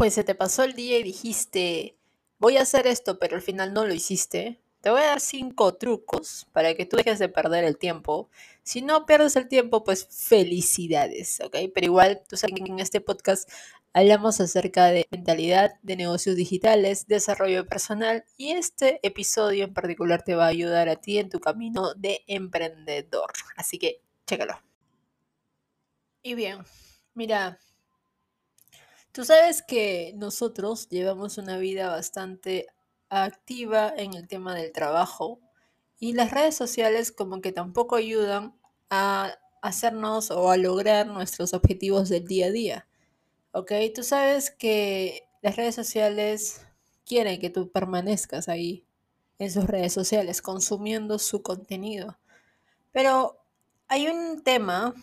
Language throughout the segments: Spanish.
pues se te pasó el día y dijiste, voy a hacer esto, pero al final no lo hiciste, te voy a dar cinco trucos para que tú dejes de perder el tiempo. Si no pierdes el tiempo, pues felicidades, ¿ok? Pero igual, tú sabes que en este podcast hablamos acerca de mentalidad, de negocios digitales, desarrollo personal y este episodio en particular te va a ayudar a ti en tu camino de emprendedor. Así que, chécalo. Y bien, mira, Tú sabes que nosotros llevamos una vida bastante activa en el tema del trabajo y las redes sociales como que tampoco ayudan a hacernos o a lograr nuestros objetivos del día a día. ¿Ok? Tú sabes que las redes sociales quieren que tú permanezcas ahí en sus redes sociales consumiendo su contenido. Pero hay un tema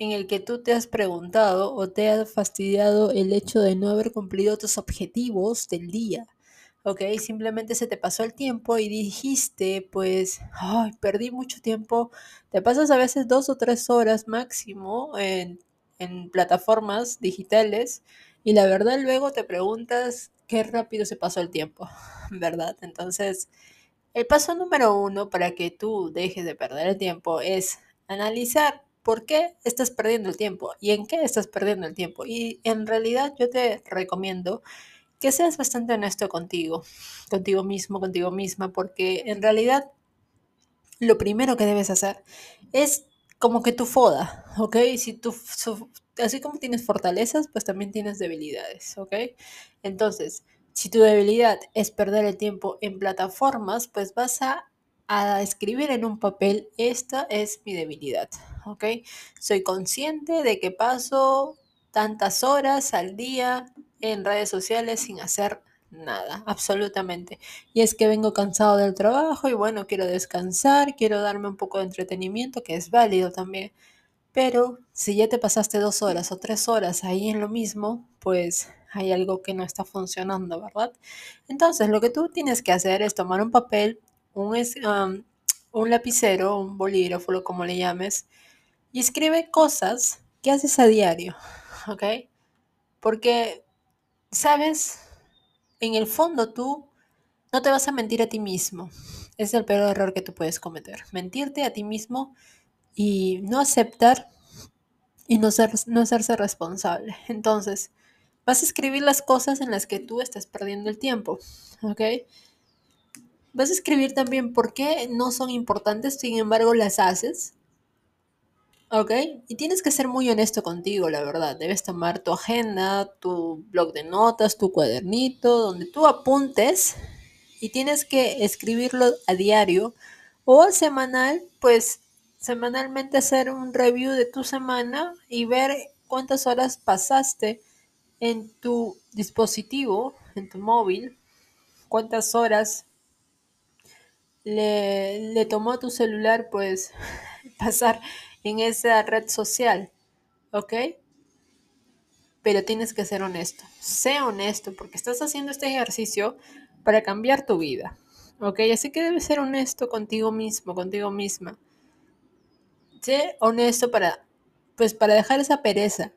en el que tú te has preguntado o te has fastidiado el hecho de no haber cumplido tus objetivos del día. ¿Ok? Simplemente se te pasó el tiempo y dijiste, pues, ay, perdí mucho tiempo. Te pasas a veces dos o tres horas máximo en, en plataformas digitales y la verdad luego te preguntas qué rápido se pasó el tiempo, ¿verdad? Entonces, el paso número uno para que tú dejes de perder el tiempo es analizar por qué estás perdiendo el tiempo y en qué estás perdiendo el tiempo. Y en realidad yo te recomiendo que seas bastante honesto contigo, contigo mismo, contigo misma, porque en realidad lo primero que debes hacer es como que tu foda, ¿ok? Si tú, así como tienes fortalezas, pues también tienes debilidades, ¿ok? Entonces, si tu debilidad es perder el tiempo en plataformas, pues vas a a escribir en un papel, esta es mi debilidad, ¿ok? Soy consciente de que paso tantas horas al día en redes sociales sin hacer nada, absolutamente. Y es que vengo cansado del trabajo y bueno, quiero descansar, quiero darme un poco de entretenimiento, que es válido también. Pero si ya te pasaste dos horas o tres horas ahí en lo mismo, pues hay algo que no está funcionando, ¿verdad? Entonces, lo que tú tienes que hacer es tomar un papel un, un lapicero, un bolígrafo, como le llames, y escribe cosas que haces a diario, ¿ok? Porque, ¿sabes? En el fondo tú no te vas a mentir a ti mismo. Es el peor error que tú puedes cometer. Mentirte a ti mismo y no aceptar y no, ser, no hacerse responsable. Entonces, vas a escribir las cosas en las que tú estás perdiendo el tiempo, ¿ok? Vas a escribir también por qué no son importantes, sin embargo las haces. ¿Ok? Y tienes que ser muy honesto contigo, la verdad. Debes tomar tu agenda, tu blog de notas, tu cuadernito, donde tú apuntes y tienes que escribirlo a diario o semanal, pues semanalmente hacer un review de tu semana y ver cuántas horas pasaste en tu dispositivo, en tu móvil, cuántas horas le, tomó a tu celular pues pasar en esa red social, ¿ok? Pero tienes que ser honesto. Sé honesto porque estás haciendo este ejercicio para cambiar tu vida, ¿ok? Así que debes ser honesto contigo mismo, contigo misma. Sé honesto para, pues para dejar esa pereza.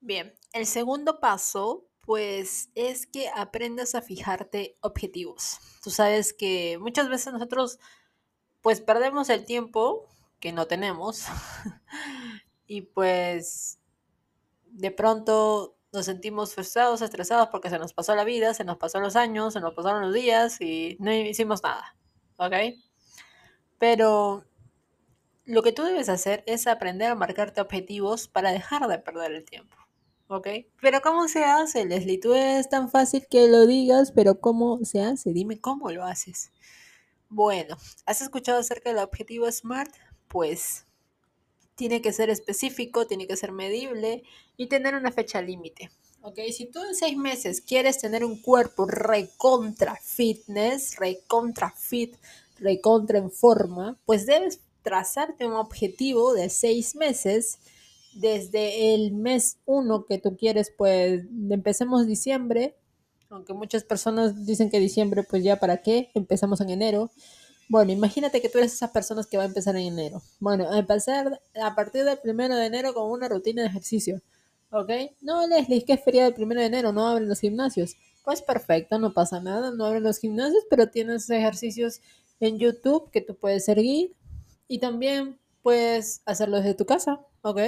Bien, el segundo paso pues es que aprendas a fijarte objetivos. Tú sabes que muchas veces nosotros pues perdemos el tiempo que no tenemos y pues de pronto nos sentimos frustrados, estresados porque se nos pasó la vida, se nos pasó los años, se nos pasaron los días y no hicimos nada, ¿ok? Pero lo que tú debes hacer es aprender a marcarte objetivos para dejar de perder el tiempo. ¿Ok? Pero ¿cómo se hace, Leslie? Tú es tan fácil que lo digas, pero ¿cómo se hace? Dime cómo lo haces. Bueno, ¿has escuchado acerca del objetivo SMART? Pues tiene que ser específico, tiene que ser medible y tener una fecha límite. ¿ok? Si tú en seis meses quieres tener un cuerpo recontra fitness, recontra fit, recontra en forma, pues debes trazarte un objetivo de seis meses desde el mes 1 que tú quieres, pues empecemos diciembre, aunque muchas personas dicen que diciembre, pues ya para qué, empezamos en enero, Bueno, imagínate que tú eres esas personas que va a empezar en enero. Bueno, empezar a partir del primero de enero con una rutina de ejercicio. ¿Ok? No, Leslie, que es feriado el primero de enero, no abren los gimnasios. Pues perfecto, no pasa nada, no abren los gimnasios, pero tienes ejercicios en YouTube que tú puedes seguir y también puedes hacerlo desde tu casa, ¿ok?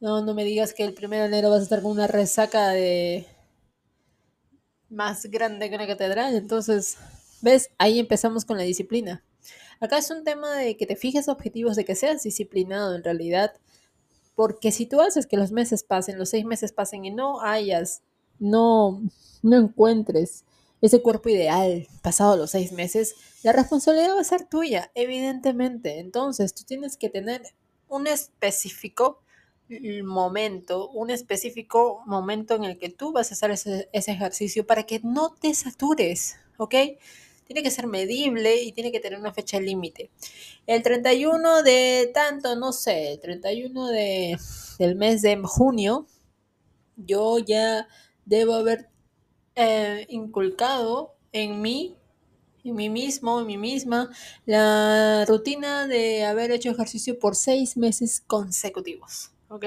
No, no me digas que el primero de enero vas a estar con una resaca de más grande que una catedral, entonces ¿Ves? Ahí empezamos con la disciplina. Acá es un tema de que te fijes objetivos, de que seas disciplinado en realidad. Porque si tú haces que los meses pasen, los seis meses pasen y no hayas, no, no encuentres ese cuerpo ideal pasado los seis meses, la responsabilidad va a ser tuya, evidentemente. Entonces, tú tienes que tener un específico momento, un específico momento en el que tú vas a hacer ese, ejercicio para que no te satures, ¿ok? tiene que ser medible y tiene que tener una fecha límite. El 31 de tanto, no sé, el 31 de, del mes de junio, yo ya debo haber eh, inculcado en mí, en mí mismo, en mí misma, la rutina de haber hecho ejercicio por seis meses consecutivos. ¿Ok?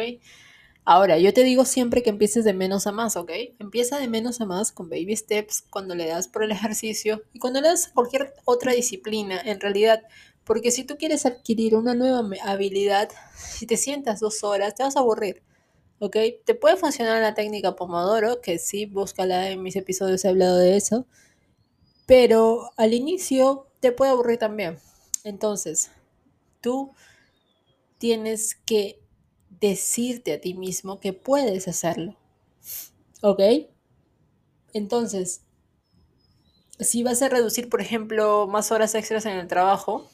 Ahora, yo te digo siempre que empieces de menos a más, ¿ok? Empieza de menos a más con baby steps cuando le das por el ejercicio y cuando le das cualquier otra disciplina, en realidad. Porque si tú quieres adquirir una nueva habilidad, si te sientas dos horas, te vas a aburrir. ¿ok? Te puede funcionar la técnica Pomodoro, que sí, búscala en mis episodios, he hablado de eso, pero al inicio te puede aburrir también. Entonces, tú tienes que decirte a ti mismo que puedes hacerlo. ¿Ok? Entonces, si vas a reducir, por ejemplo, más horas extras en el trabajo,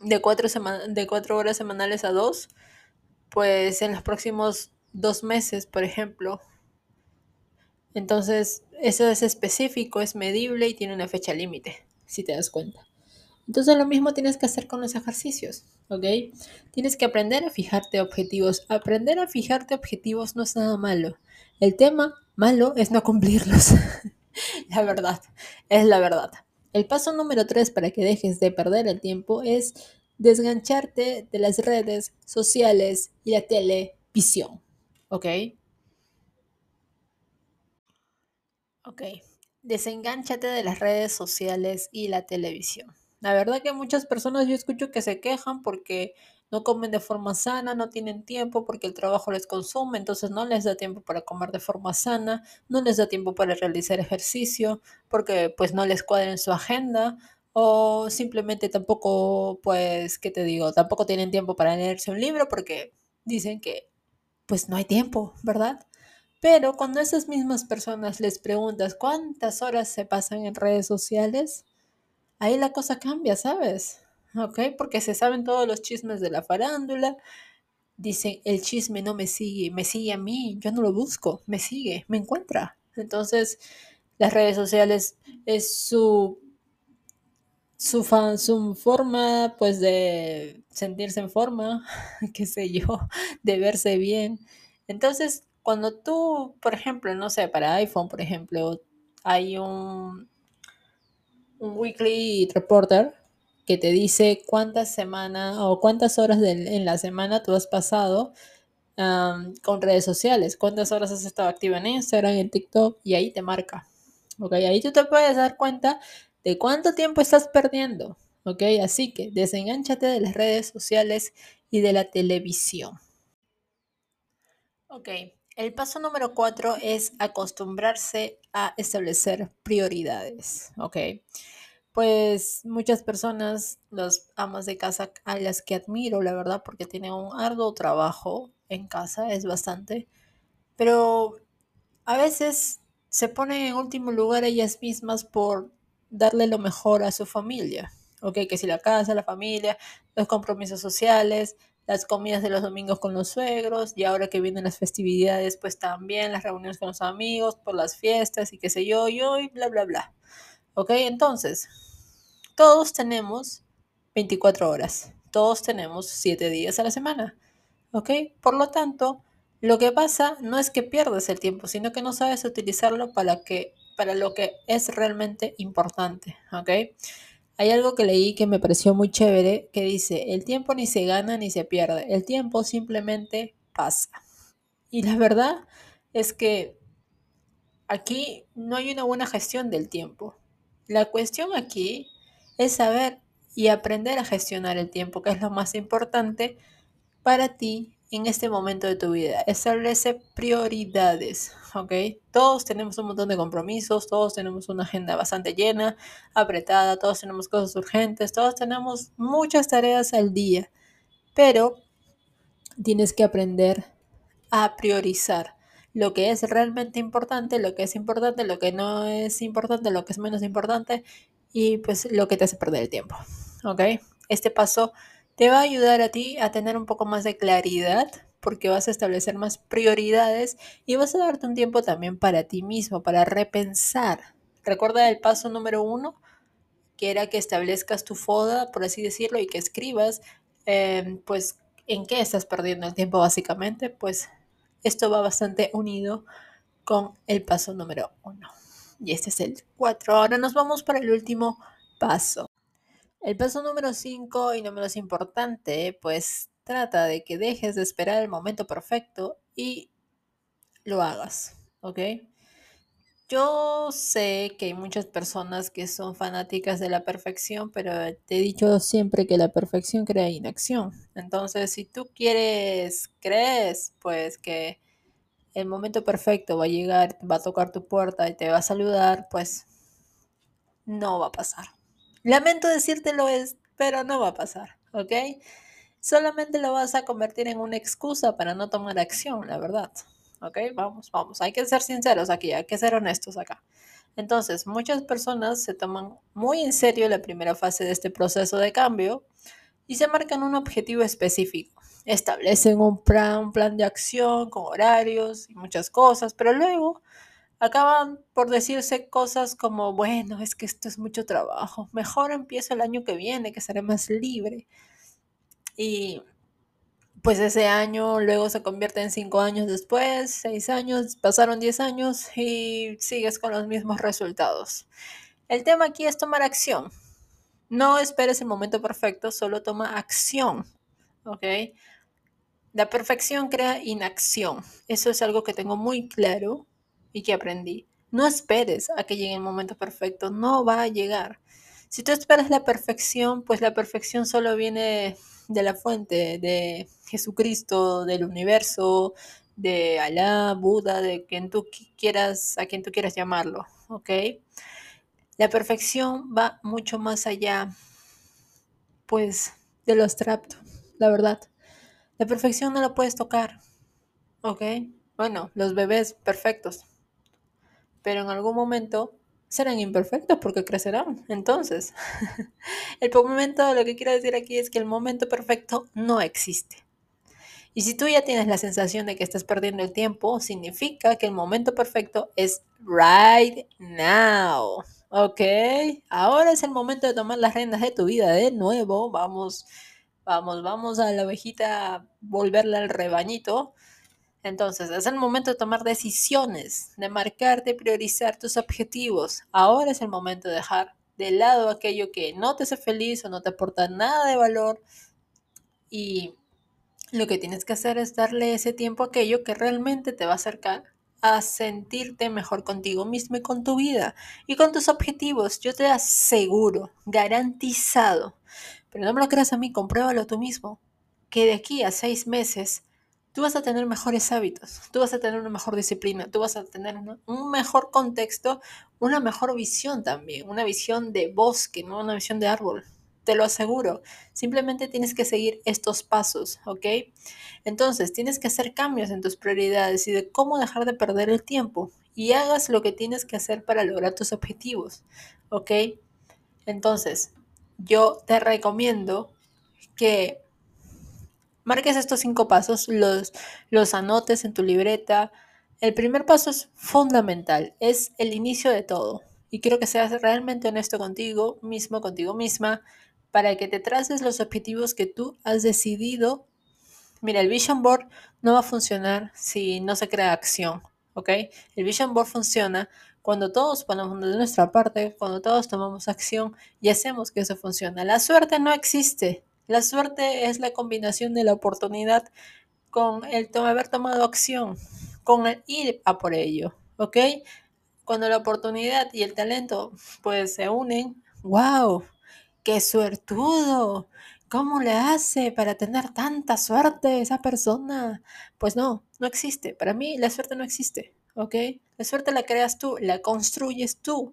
de cuatro, de cuatro horas semanales a dos, pues en los próximos dos meses, por ejemplo. Entonces, eso es específico, es medible y tiene una fecha límite, si te das cuenta. Entonces lo mismo tienes que hacer con los ejercicios, ¿ok? Tienes que aprender a fijarte objetivos. Aprender a fijarte objetivos no es nada malo. El tema malo es no cumplirlos. la verdad, es la verdad. El paso número tres para que dejes de perder el tiempo es desgancharte de las redes sociales y la televisión, ¿ok? Ok, desengánchate de las redes sociales y la televisión. La verdad que muchas personas yo escucho que se quejan porque no comen de forma sana, no tienen tiempo porque el trabajo les consume, entonces no les da tiempo para comer de forma sana, no les da tiempo para realizar ejercicio porque pues no les cuadra en su agenda o simplemente tampoco pues, ¿qué te digo? Tampoco tienen tiempo para leerse un libro porque dicen que pues no hay tiempo, ¿verdad? Pero cuando esas mismas personas les preguntas cuántas horas se pasan en redes sociales, ahí la cosa cambia, ¿sabes? ¿Ok? Porque se saben todos los chismes de la farándula. Dicen, el chisme no me sigue, me sigue a mí, yo no lo busco, me sigue, me encuentra. Entonces, las redes sociales es su, su, fan, su forma, pues, de sentirse en forma, qué sé yo, de verse bien. Entonces, cuando tú, por ejemplo, no sé, para iPhone, por ejemplo, hay un, un weekly reporter que te dice cuántas semanas o cuántas horas en la semana tú has pasado con redes sociales, cuántas horas has estado activa en Instagram, en TikTok y ahí te marca. ¿Ok? Ahí tú te puedes dar cuenta de cuánto tiempo estás perdiendo. ¿Ok? Así que desenganchate de las redes sociales y de la televisión. Ok, el paso número cuatro es acostumbrarse a establecer prioridades, ¿ok? Pues muchas personas, las amas de casa a las que admiro, la verdad, porque tienen un arduo trabajo en casa, es bastante, pero a veces se ponen en último lugar ellas mismas por darle lo mejor a su familia, ¿ok? Que si la casa, la familia, los compromisos sociales, las comidas de los domingos con los suegros y ahora que vienen las festividades, pues también las reuniones con los amigos por las fiestas y qué sé yo, yo y bla, bla, bla. ¿Ok? Entonces, todos tenemos 24 horas, todos tenemos 7 días a la semana. ¿Ok? Por lo tanto, lo que pasa no es que pierdas el tiempo, sino que no sabes utilizarlo para, que, para lo que es realmente importante. ¿Ok? Hay algo que leí que me pareció muy chévere, que dice, el tiempo ni se gana ni se pierde, el tiempo simplemente pasa. Y la verdad es que aquí no hay una buena gestión del tiempo. La cuestión aquí es saber y aprender a gestionar el tiempo, que es lo más importante para ti en este momento de tu vida. Establece prioridades, ¿ok? Todos tenemos un montón de compromisos, todos tenemos una agenda bastante llena, apretada, todos tenemos cosas urgentes, todos tenemos muchas tareas al día, pero tienes que aprender a priorizar lo que es realmente importante, lo que es importante, lo que no es importante, lo que es menos importante y pues lo que te hace perder el tiempo, ¿ok? Este paso te va a ayudar a ti a tener un poco más de claridad porque vas a establecer más prioridades y vas a darte un tiempo también para ti mismo, para repensar. Recuerda el paso número uno, que era que establezcas tu foda, por así decirlo, y que escribas, em, pues, en qué estás perdiendo el tiempo básicamente, pues esto va bastante unido con el paso número uno. Y este es el cuatro. Ahora nos vamos para el último paso. El paso número 5 y no menos importante, pues trata de que dejes de esperar el momento perfecto y lo hagas, ¿ok? Yo sé que hay muchas personas que son fanáticas de la perfección, pero te he dicho siempre que la perfección crea inacción. Entonces, si tú quieres, crees, pues que el momento perfecto va a llegar, va a tocar tu puerta y te va a saludar, pues no va a pasar. Lamento decírtelo, es, pero no va a pasar, ¿ok? Solamente lo vas a convertir en una excusa para no tomar acción, la verdad. ¿Ok? Vamos, vamos. Hay que ser sinceros aquí, hay que ser honestos acá. Entonces, muchas personas se toman muy en serio la primera fase de este proceso de cambio y se marcan un objetivo específico. Establecen un plan, un plan de acción con horarios y muchas cosas, pero luego acaban por decirse cosas como, bueno, es que esto es mucho trabajo, mejor empiezo el año que viene, que seré más libre. Y pues ese año luego se convierte en cinco años después, seis años, pasaron diez años y sigues con los mismos resultados. El tema aquí es tomar acción. No esperes el momento perfecto, solo toma acción. ¿Ok? La perfección crea inacción. Eso es algo que tengo muy claro y que aprendí. No esperes a que llegue el momento perfecto, no va a llegar. Si tú esperas la perfección, pues la perfección solo viene de la fuente, de Jesucristo, del universo, de Alá, Buda, de quien tú quieras, a quien tú quieras llamarlo, ¿ok? La perfección va mucho más allá, pues, de lo abstracto, la verdad. La perfección no la puedes tocar, ¿ok? Bueno, los bebés perfectos, pero en algún momento serán imperfectos porque crecerán. Entonces, el momento, lo que quiero decir aquí es que el momento perfecto no existe. Y si tú ya tienes la sensación de que estás perdiendo el tiempo, significa que el momento perfecto es right now. ¿Ok? Ahora es el momento de tomar las riendas de tu vida de nuevo. Vamos, vamos, vamos a la ovejita, volverla al rebañito entonces, es el momento de tomar decisiones, de marcar, de priorizar tus objetivos. Ahora es el momento de dejar de lado aquello que no te hace feliz o no te aporta nada de valor. Y lo que tienes que hacer es darle ese tiempo a aquello que realmente te va a acercar a sentirte mejor contigo mismo y con tu vida y con tus objetivos. Yo te aseguro, garantizado, pero no me lo creas a mí, compruébalo tú mismo, que de aquí a seis meses tú vas a tener mejores hábitos, tú vas a tener una mejor disciplina, tú vas a tener un mejor contexto, una mejor visión también, una visión de bosque, no una visión de árbol. Te lo aseguro. Simplemente tienes que seguir estos pasos, ¿ok? Entonces, tienes que hacer cambios en tus prioridades y de cómo dejar de perder el tiempo y hagas lo que tienes que hacer para lograr tus objetivos, ¿ok? Entonces, yo te recomiendo que marques estos cinco pasos, los, anotes en tu libreta. El primer paso es fundamental, es el inicio de todo. Y quiero que seas realmente honesto contigo mismo, contigo misma, para que te traces los objetivos que tú has decidido. Mira, el Vision Board no va a funcionar si no se crea acción, ¿ok? El Vision Board funciona Cuando todos ponemos de nuestra parte, cuando todos tomamos acción y hacemos que eso funcione. La suerte no existe. La suerte es la combinación de la oportunidad con el haber tomado acción, con el ir a por ello, ¿ok? Cuando la oportunidad y el talento pues se unen, wow, qué suertudo, ¿cómo le hace para tener tanta suerte esa persona? Pues no, no existe, para mí la suerte no existe, ¿ok? La suerte la creas tú, la construyes tú,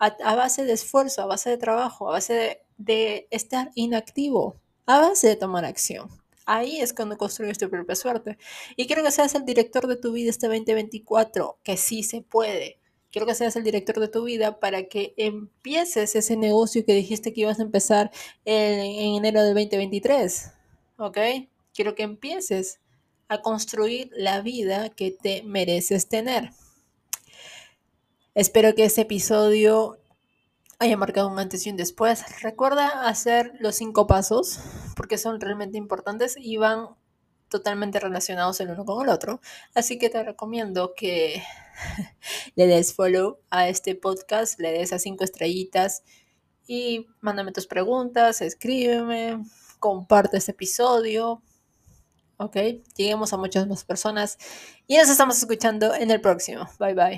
a, base de esfuerzo, a base de trabajo, a base de, de estar inactivo, a base de tomar acción. Ahí es cuando construyes tu propia suerte. Y quiero que seas el director de tu vida este 2024, que sí se puede. Quiero que seas el director de tu vida para que empieces ese negocio que dijiste que ibas a empezar en, en enero del 2023. ¿Ok? Quiero que empieces a construir la vida que te mereces tener. Espero que este episodio haya marcado un antes y un después. Recuerda hacer los cinco pasos porque son realmente importantes y van totalmente relacionados el uno con el otro. Así que te recomiendo que le des follow a este podcast, le des a cinco estrellitas y mándame tus preguntas, escríbeme, comparte este episodio. Ok, lleguemos a muchas más personas y nos estamos escuchando en el próximo. Bye bye.